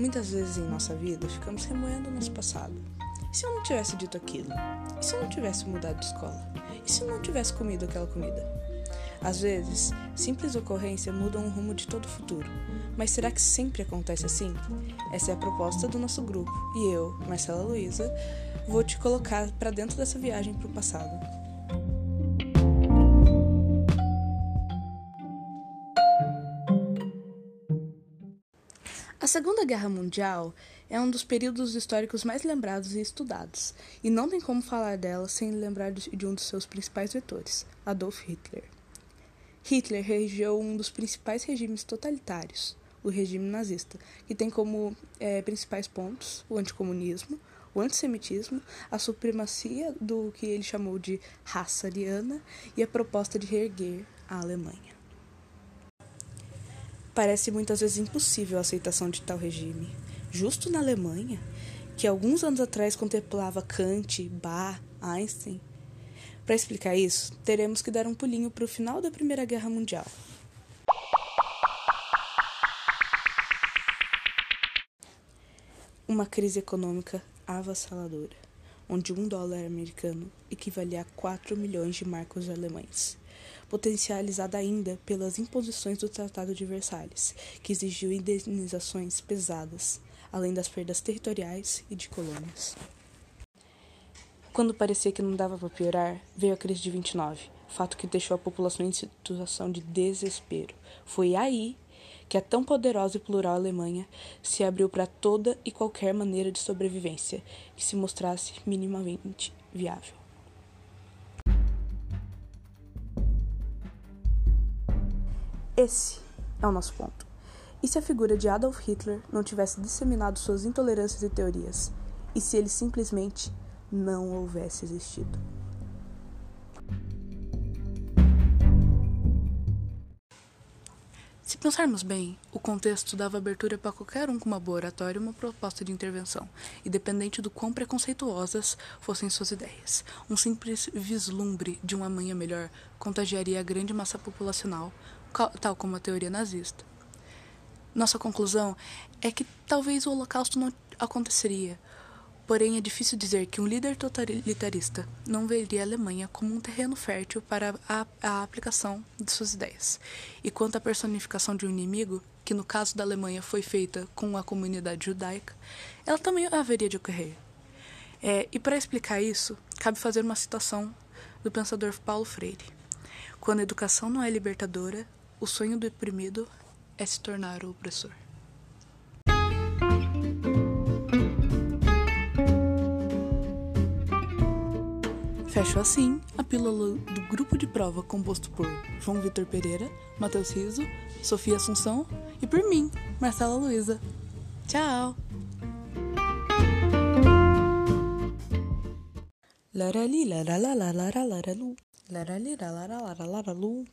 Muitas vezes em nossa vida ficamos remoendo nosso passado. E se eu não tivesse dito aquilo? E se eu não tivesse mudado de escola? E se eu não tivesse comido aquela comida? Às vezes, simples ocorrência mudam o rumo de todo o futuro. Mas será que sempre acontece assim? Essa é a proposta do nosso grupo e eu, Marcela Luiza, vou te colocar para dentro dessa viagem para o passado. A Segunda Guerra Mundial é um dos períodos históricos mais lembrados e estudados, e não tem como falar dela sem lembrar de um dos seus principais vetores, Adolf Hitler. Hitler regeu um dos principais regimes totalitários, o regime nazista, que tem como é, principais pontos o anticomunismo, o antissemitismo, a supremacia do que ele chamou de raça ariana e a proposta de reerguer a Alemanha. Parece muitas vezes impossível a aceitação de tal regime. Justo na Alemanha, que alguns anos atrás contemplava Kant, Bach, Einstein. Para explicar isso, teremos que dar um pulinho para o final da Primeira Guerra Mundial. Uma crise econômica avassaladora, onde um dólar americano equivalia a 4 milhões de marcos alemães potencializada ainda pelas imposições do Tratado de Versalhes, que exigiu indenizações pesadas, além das perdas territoriais e de colônias. Quando parecia que não dava para piorar, veio a crise de 29, fato que deixou a população em situação de desespero. Foi aí que a tão poderosa e plural Alemanha se abriu para toda e qualquer maneira de sobrevivência que se mostrasse minimamente viável. Esse é o nosso ponto. E se a figura de Adolf Hitler não tivesse disseminado suas intolerâncias e teorias? E se ele simplesmente não houvesse existido? Se pensarmos bem, o contexto dava abertura para qualquer um com uma boa oratória uma proposta de intervenção, independente do quão preconceituosas fossem suas ideias. Um simples vislumbre de um amanhã melhor contagiaria a grande massa populacional, tal como a teoria nazista. Nossa conclusão é que talvez o Holocausto não aconteceria, porém é difícil dizer que um líder totalitarista não veria a Alemanha como um terreno fértil para a, a aplicação de suas ideias. E quanto à personificação de um inimigo, que no caso da Alemanha foi feita com a comunidade judaica, ela também haveria de ocorrer. É, e para explicar isso, cabe fazer uma citação do pensador Paulo Freire. Quando a educação não é libertadora, o sonho do oprimido é se tornar o opressor. Fecho assim a pílula do grupo de prova composto por João Vitor Pereira, Matheus Riso, Sofia Assunção e por mim, Marcela Luiza. Tchau! Larali larala larala laralu. Larali larala larala laralu.